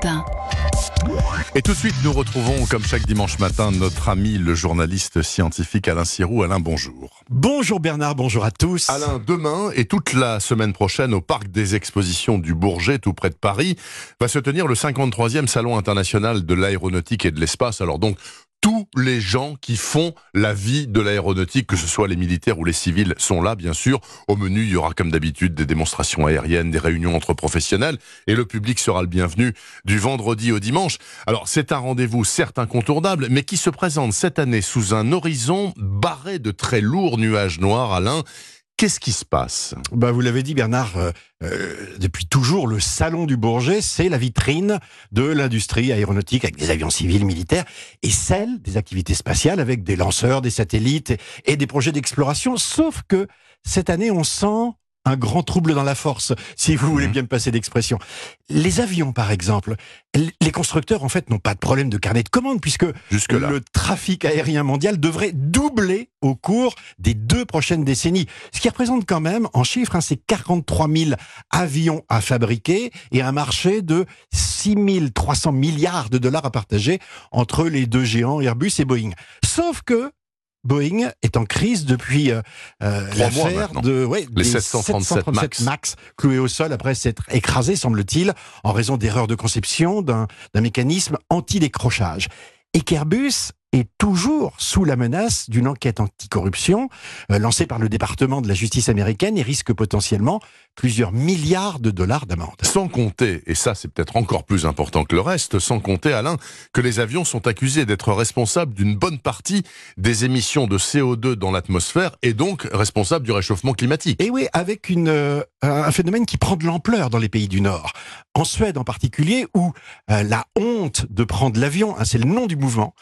matin. Et tout de suite, nous retrouvons, comme chaque dimanche matin, notre ami le journaliste scientifique Alain Sirou. Alain, bonjour. Bonjour Bernard, bonjour à tous. Alain, demain et toute la semaine prochaine au Parc des Expositions du Bourget, tout près de Paris, va se tenir le 53e Salon international de l'aéronautique et de l'espace. Alors donc, tous les gens qui font la vie de l'aéronautique, que ce soit les militaires ou les civils, sont là, bien sûr. Au menu, il y aura comme d'habitude des démonstrations aériennes, des réunions entre professionnels, et le public sera le bienvenu du vendredi au dimanche. Alors, c'est un rendez-vous certes incontournable, mais qui se présente cette année sous un horizon barré de très lourds nuages noirs, Alain. Qu'est-ce qui se passe? Bah, Vous l'avez dit Bernard, euh, euh, depuis toujours, le Salon du Bourget, c'est la vitrine de l'industrie aéronautique avec des avions civils, militaires, et celle des activités spatiales avec des lanceurs, des satellites et, et des projets d'exploration. Sauf que cette année, on sent un grand trouble dans la force, si vous voulez mhm. bien me passer d'expression. Les avions, par exemple, les constructeurs, en fait, n'ont pas de problème de carnet de commande, puisque le trafic aérien mondial devrait doubler au cours des deux prochaines décennies. Ce qui représente quand même, en chiffres, hein, c'est 43 000 avions à fabriquer et un marché de 6 300 milliards de dollars à partager entre les deux géants Airbus et Boeing. Sauf que Boeing est en crise depuis euh, euh l'affaire de ouais, les 737, Max. Max cloués au sol après s'être écrasé, semble-t-il, en raison d'erreurs de conception d'un mécanisme anti-décrochage. Et qu'Airbus est toujours sous la menace d'une enquête anticorruption euh, lancée par le département de la justice américaine et risque potentiellement plusieurs milliards de dollars d'amende. Sans compter, et ça c'est peut-être encore plus important que le reste, sans compter Alain, que les avions sont accusés d'être responsables d'une bonne partie des émissions de CO2 dans l'atmosphère et donc responsables du réchauffement climatique. Et oui, avec une, euh, un phénomène qui prend de l'ampleur dans les pays du Nord. En Suède en particulier, où euh, la honte de prendre l'avion, hein, c'est le nom du mouvement,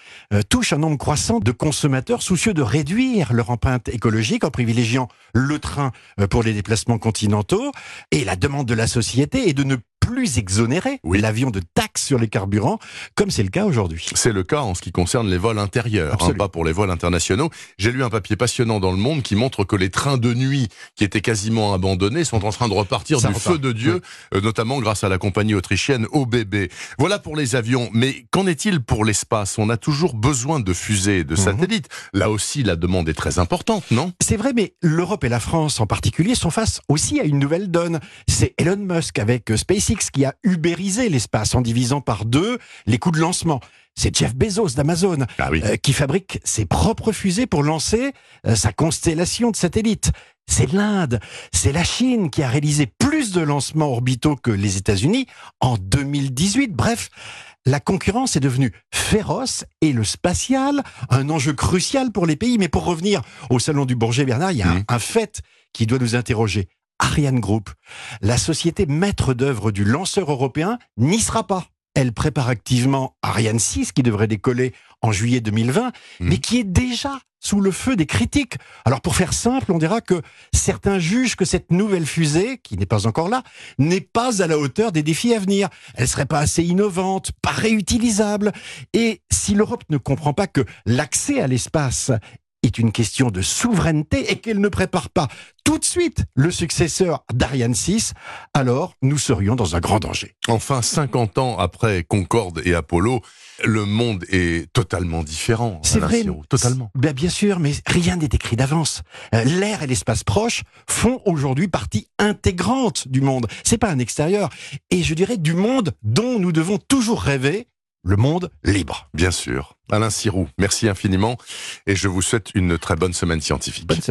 touche un nombre croissant de consommateurs soucieux de réduire leur empreinte écologique en privilégiant le train euh, pour les déplacements continentaux. Et la demande de la société est de ne plus exonérer l'avion de taxes sur les carburants, comme c'est le cas aujourd'hui. C'est le cas en ce qui concerne les vols intérieurs, hein, pas pour les vols internationaux. J'ai lu un papier passionnant dans Le Monde qui montre que les trains de nuit qui étaient quasiment abandonnés sont en train de repartir du feu de Dieu, euh, notamment grâce à la compagnie autrichienne OBB. Voilà pour les avions, mais qu'en est-il pour l'espace? On a toujours besoin de fusées, de mhm. satellites. Là aussi, la demande est très importante, non? C'est vrai, mais l'Europe et la France en particulier sont face aussi à une nouvelle donne. C'est Elon Musk avec SpaceX qui a ubérisé l'espace en divisant par deux les coûts de lancement. C'est Jeff Bezos d'Amazon ah euh, qui fabrique ses propres fusées pour lancer euh, sa constellation de satellites. C'est l'Inde, c'est la Chine qui a réalisé plus de lancements orbitaux que les États-Unis en 2018. Bref, la concurrence est devenue féroce et le spatial, un enjeu crucial pour les pays. Mais pour revenir au salon du Bourget, Bernard, il y a mmh. un fait qui doit nous interroger. Ariane Group, la société maître d'œuvre du lanceur européen, n'y sera pas. Elle prépare activement Ariane 6 qui devrait décoller en juillet 2020, mmh. mais qui est déjà sous le feu des critiques. Alors pour faire simple, on dira que certains jugent que cette nouvelle fusée, qui n'est pas encore là, n'est pas à la hauteur des défis à venir. Elle serait pas assez innovante, pas réutilisable. Et si l'Europe ne comprend pas que l'accès à l'espace est une question de souveraineté et qu'elle ne prépare pas tout de suite le successeur d'Ariane 6, alors nous serions dans un grand danger. Enfin, 50 ans après Concorde et Apollo, le monde est totalement différent. C'est vrai. totalement. Ben bien sûr, mais rien n'est écrit d'avance. Euh, l'air et l'espace proche font aujourd'hui partie intégrante du monde. C'est pas un extérieur. Et je dirais du monde dont nous devons toujours rêver le monde libre. Bien sûr. Alain Sirou, merci infiniment et je vous souhaite une très bonne semaine scientifique.